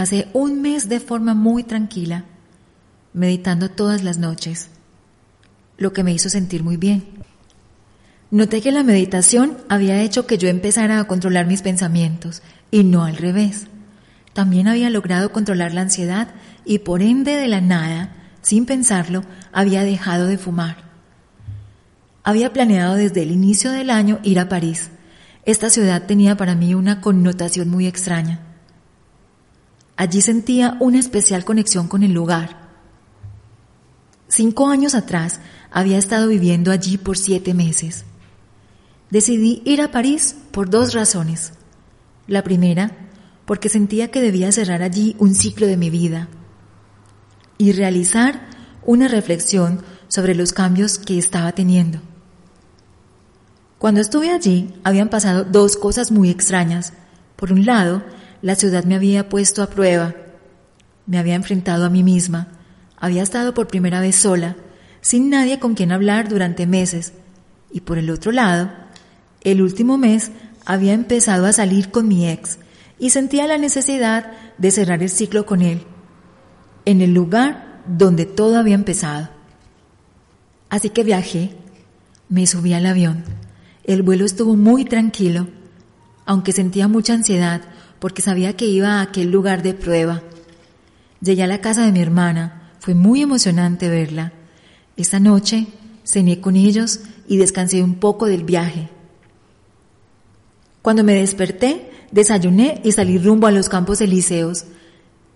Pasé un mes de forma muy tranquila, meditando todas las noches, lo que me hizo sentir muy bien. Noté que la meditación había hecho que yo empezara a controlar mis pensamientos y no al revés. También había logrado controlar la ansiedad y por ende de la nada, sin pensarlo, había dejado de fumar. Había planeado desde el inicio del año ir a París. Esta ciudad tenía para mí una connotación muy extraña. Allí sentía una especial conexión con el lugar. Cinco años atrás había estado viviendo allí por siete meses. Decidí ir a París por dos razones. La primera, porque sentía que debía cerrar allí un ciclo de mi vida y realizar una reflexión sobre los cambios que estaba teniendo. Cuando estuve allí habían pasado dos cosas muy extrañas. Por un lado, la ciudad me había puesto a prueba, me había enfrentado a mí misma, había estado por primera vez sola, sin nadie con quien hablar durante meses, y por el otro lado, el último mes había empezado a salir con mi ex y sentía la necesidad de cerrar el ciclo con él, en el lugar donde todo había empezado. Así que viajé, me subí al avión. El vuelo estuvo muy tranquilo, aunque sentía mucha ansiedad porque sabía que iba a aquel lugar de prueba. Llegué a la casa de mi hermana, fue muy emocionante verla. Esa noche cené con ellos y descansé un poco del viaje. Cuando me desperté, desayuné y salí rumbo a los campos elíseos,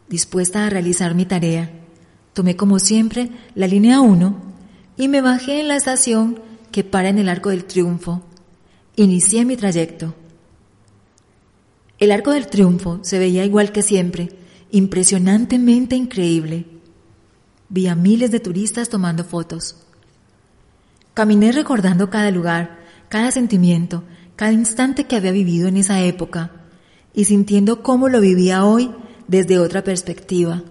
dispuesta a realizar mi tarea. Tomé como siempre la línea 1 y me bajé en la estación que para en el Arco del Triunfo. Inicié mi trayecto. El Arco del Triunfo se veía igual que siempre, impresionantemente increíble. Vi a miles de turistas tomando fotos. Caminé recordando cada lugar, cada sentimiento, cada instante que había vivido en esa época y sintiendo cómo lo vivía hoy desde otra perspectiva.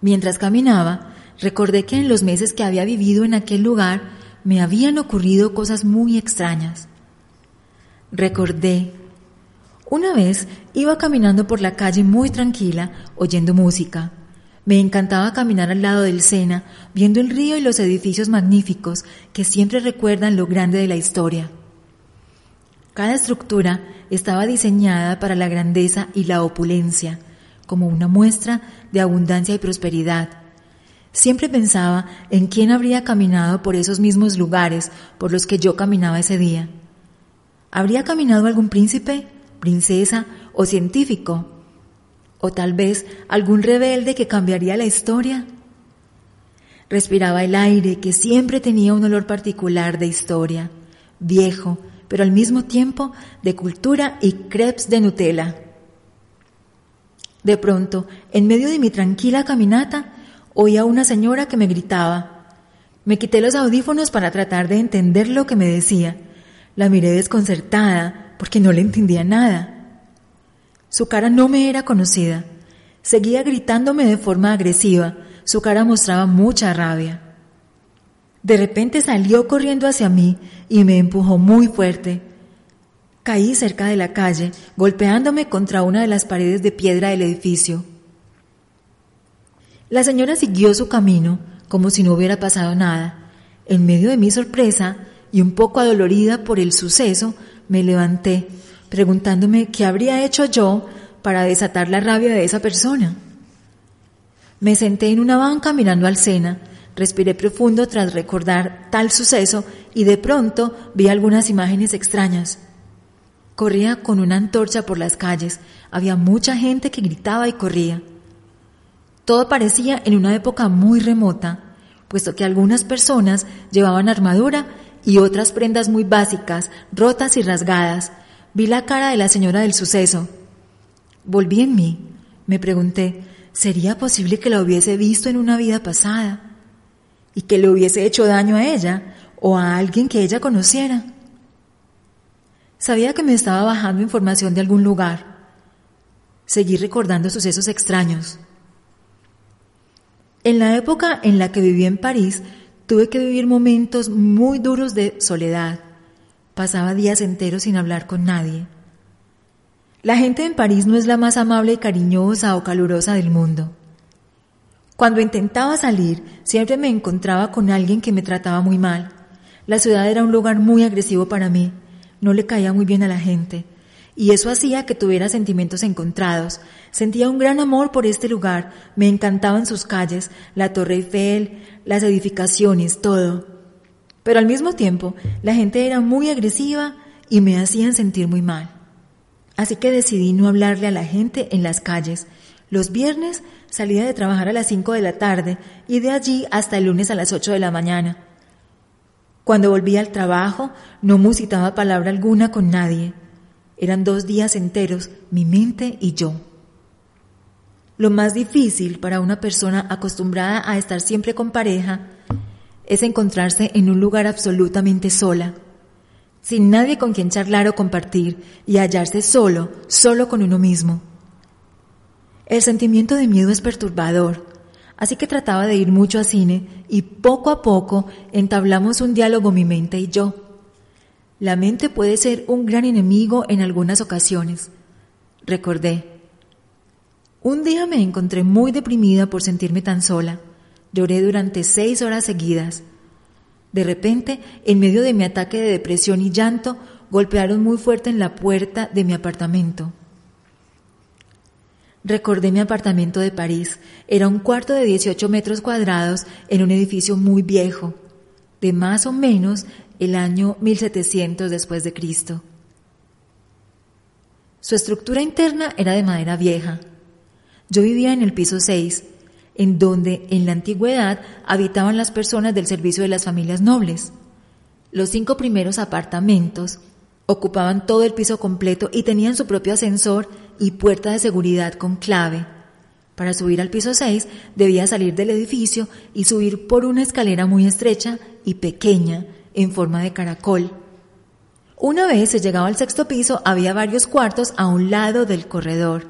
Mientras caminaba, recordé que en los meses que había vivido en aquel lugar me habían ocurrido cosas muy extrañas. Recordé una vez iba caminando por la calle muy tranquila, oyendo música. Me encantaba caminar al lado del Sena, viendo el río y los edificios magníficos que siempre recuerdan lo grande de la historia. Cada estructura estaba diseñada para la grandeza y la opulencia, como una muestra de abundancia y prosperidad. Siempre pensaba en quién habría caminado por esos mismos lugares por los que yo caminaba ese día. ¿Habría caminado algún príncipe? Princesa o científico, o tal vez algún rebelde que cambiaría la historia. Respiraba el aire que siempre tenía un olor particular de historia, viejo, pero al mismo tiempo de cultura y crepes de Nutella. De pronto, en medio de mi tranquila caminata, oí a una señora que me gritaba. Me quité los audífonos para tratar de entender lo que me decía. La miré desconcertada, porque no le entendía nada. Su cara no me era conocida. Seguía gritándome de forma agresiva. Su cara mostraba mucha rabia. De repente salió corriendo hacia mí y me empujó muy fuerte. Caí cerca de la calle, golpeándome contra una de las paredes de piedra del edificio. La señora siguió su camino como si no hubiera pasado nada. En medio de mi sorpresa y un poco adolorida por el suceso, me levanté, preguntándome qué habría hecho yo para desatar la rabia de esa persona. Me senté en una banca mirando al Sena, respiré profundo tras recordar tal suceso y de pronto vi algunas imágenes extrañas. Corría con una antorcha por las calles, había mucha gente que gritaba y corría. Todo parecía en una época muy remota, puesto que algunas personas llevaban armadura y otras prendas muy básicas, rotas y rasgadas. Vi la cara de la señora del suceso. Volví en mí. Me pregunté, ¿sería posible que la hubiese visto en una vida pasada? ¿Y que le hubiese hecho daño a ella o a alguien que ella conociera? Sabía que me estaba bajando información de algún lugar. Seguí recordando sucesos extraños. En la época en la que viví en París, tuve que vivir momentos muy duros de soledad. Pasaba días enteros sin hablar con nadie. La gente en París no es la más amable y cariñosa o calurosa del mundo. Cuando intentaba salir, siempre me encontraba con alguien que me trataba muy mal. La ciudad era un lugar muy agresivo para mí. No le caía muy bien a la gente y eso hacía que tuviera sentimientos encontrados. Sentía un gran amor por este lugar, me encantaban sus calles, la Torre Eiffel, las edificaciones, todo. Pero al mismo tiempo, la gente era muy agresiva y me hacían sentir muy mal. Así que decidí no hablarle a la gente en las calles. Los viernes salía de trabajar a las 5 de la tarde y de allí hasta el lunes a las 8 de la mañana. Cuando volvía al trabajo, no musitaba palabra alguna con nadie. Eran dos días enteros, mi mente y yo. Lo más difícil para una persona acostumbrada a estar siempre con pareja es encontrarse en un lugar absolutamente sola, sin nadie con quien charlar o compartir y hallarse solo, solo con uno mismo. El sentimiento de miedo es perturbador, así que trataba de ir mucho a cine y poco a poco entablamos un diálogo mi mente y yo. La mente puede ser un gran enemigo en algunas ocasiones. Recordé. Un día me encontré muy deprimida por sentirme tan sola. Lloré durante seis horas seguidas. De repente, en medio de mi ataque de depresión y llanto, golpearon muy fuerte en la puerta de mi apartamento. Recordé mi apartamento de París. Era un cuarto de 18 metros cuadrados en un edificio muy viejo, de más o menos el año 1700 después de Cristo. Su estructura interna era de madera vieja. Yo vivía en el piso 6, en donde en la antigüedad habitaban las personas del servicio de las familias nobles. Los cinco primeros apartamentos ocupaban todo el piso completo y tenían su propio ascensor y puerta de seguridad con clave. Para subir al piso 6 debía salir del edificio y subir por una escalera muy estrecha y pequeña en forma de caracol. Una vez se llegaba al sexto piso había varios cuartos a un lado del corredor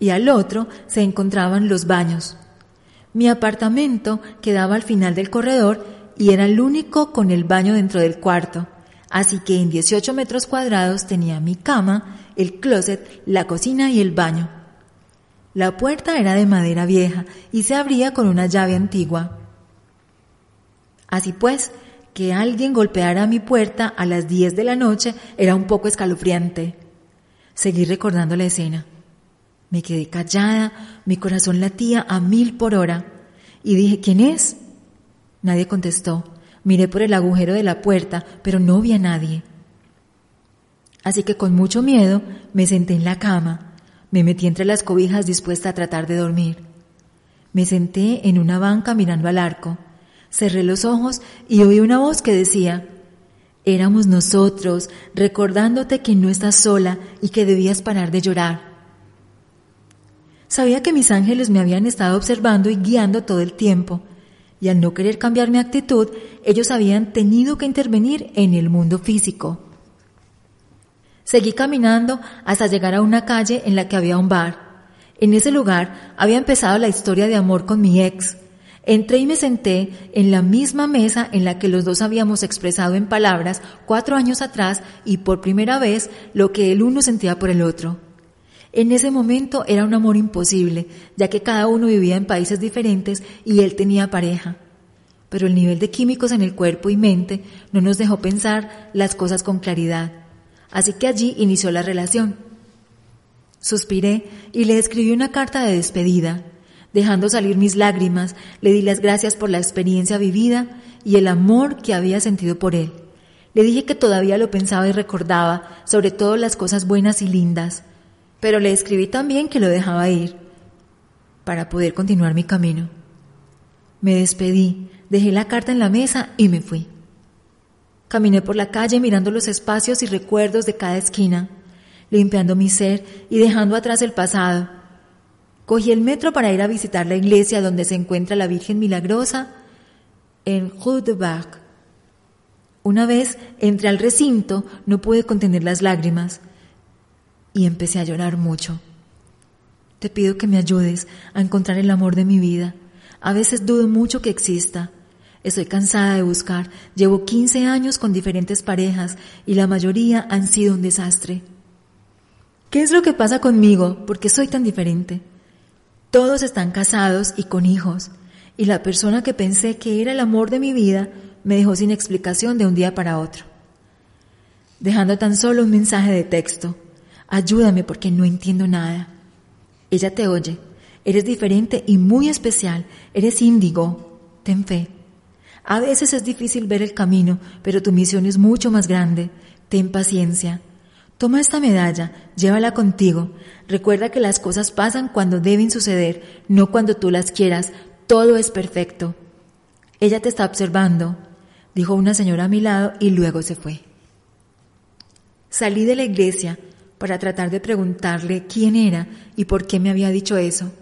y al otro se encontraban los baños. Mi apartamento quedaba al final del corredor y era el único con el baño dentro del cuarto, así que en 18 metros cuadrados tenía mi cama, el closet, la cocina y el baño. La puerta era de madera vieja y se abría con una llave antigua. Así pues, que alguien golpeara mi puerta a las 10 de la noche era un poco escalofriante. Seguí recordando la escena. Me quedé callada, mi corazón latía a mil por hora y dije, ¿quién es? Nadie contestó. Miré por el agujero de la puerta, pero no vi a nadie. Así que con mucho miedo me senté en la cama, me metí entre las cobijas dispuesta a tratar de dormir. Me senté en una banca mirando al arco. Cerré los ojos y oí una voz que decía, éramos nosotros, recordándote que no estás sola y que debías parar de llorar. Sabía que mis ángeles me habían estado observando y guiando todo el tiempo, y al no querer cambiar mi actitud, ellos habían tenido que intervenir en el mundo físico. Seguí caminando hasta llegar a una calle en la que había un bar. En ese lugar había empezado la historia de amor con mi ex, Entré y me senté en la misma mesa en la que los dos habíamos expresado en palabras cuatro años atrás y por primera vez lo que el uno sentía por el otro. En ese momento era un amor imposible, ya que cada uno vivía en países diferentes y él tenía pareja. Pero el nivel de químicos en el cuerpo y mente no nos dejó pensar las cosas con claridad. Así que allí inició la relación. Suspiré y le escribí una carta de despedida. Dejando salir mis lágrimas, le di las gracias por la experiencia vivida y el amor que había sentido por él. Le dije que todavía lo pensaba y recordaba, sobre todo las cosas buenas y lindas, pero le escribí también que lo dejaba ir para poder continuar mi camino. Me despedí, dejé la carta en la mesa y me fui. Caminé por la calle mirando los espacios y recuerdos de cada esquina, limpiando mi ser y dejando atrás el pasado. Cogí el metro para ir a visitar la iglesia donde se encuentra la Virgen Milagrosa en Rue de Bac. Una vez entré al recinto, no pude contener las lágrimas y empecé a llorar mucho. Te pido que me ayudes a encontrar el amor de mi vida. A veces dudo mucho que exista. Estoy cansada de buscar. Llevo 15 años con diferentes parejas y la mayoría han sido un desastre. ¿Qué es lo que pasa conmigo? ¿Por qué soy tan diferente? Todos están casados y con hijos, y la persona que pensé que era el amor de mi vida me dejó sin explicación de un día para otro. Dejando tan solo un mensaje de texto. Ayúdame porque no entiendo nada. Ella te oye. Eres diferente y muy especial. Eres índigo. Ten fe. A veces es difícil ver el camino, pero tu misión es mucho más grande. Ten paciencia. Toma esta medalla, llévala contigo. Recuerda que las cosas pasan cuando deben suceder, no cuando tú las quieras. Todo es perfecto. Ella te está observando, dijo una señora a mi lado y luego se fue. Salí de la iglesia para tratar de preguntarle quién era y por qué me había dicho eso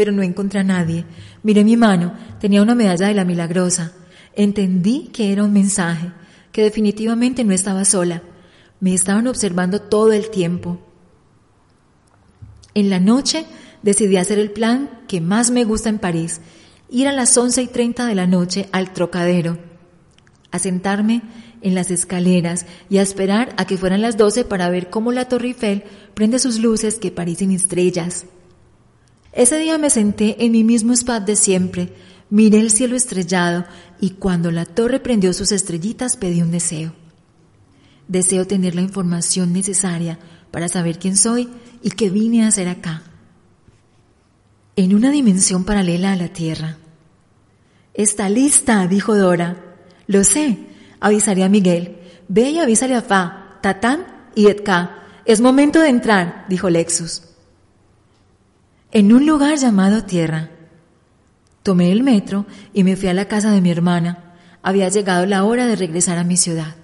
pero no encontré a nadie. Miré mi mano, tenía una medalla de la milagrosa. Entendí que era un mensaje, que definitivamente no estaba sola. Me estaban observando todo el tiempo. En la noche decidí hacer el plan que más me gusta en París, ir a las once y treinta de la noche al trocadero, a sentarme en las escaleras y a esperar a que fueran las doce para ver cómo la Torre Eiffel prende sus luces que parecen estrellas. Ese día me senté en mi mismo spot de siempre, miré el cielo estrellado y cuando la torre prendió sus estrellitas pedí un deseo. Deseo tener la información necesaria para saber quién soy y qué vine a hacer acá. En una dimensión paralela a la Tierra. Está lista, dijo Dora. Lo sé, avisaré a Miguel. Ve y avísale a Fa, Tatán y Edka. Es momento de entrar, dijo Lexus en un lugar llamado Tierra. Tomé el metro y me fui a la casa de mi hermana. Había llegado la hora de regresar a mi ciudad.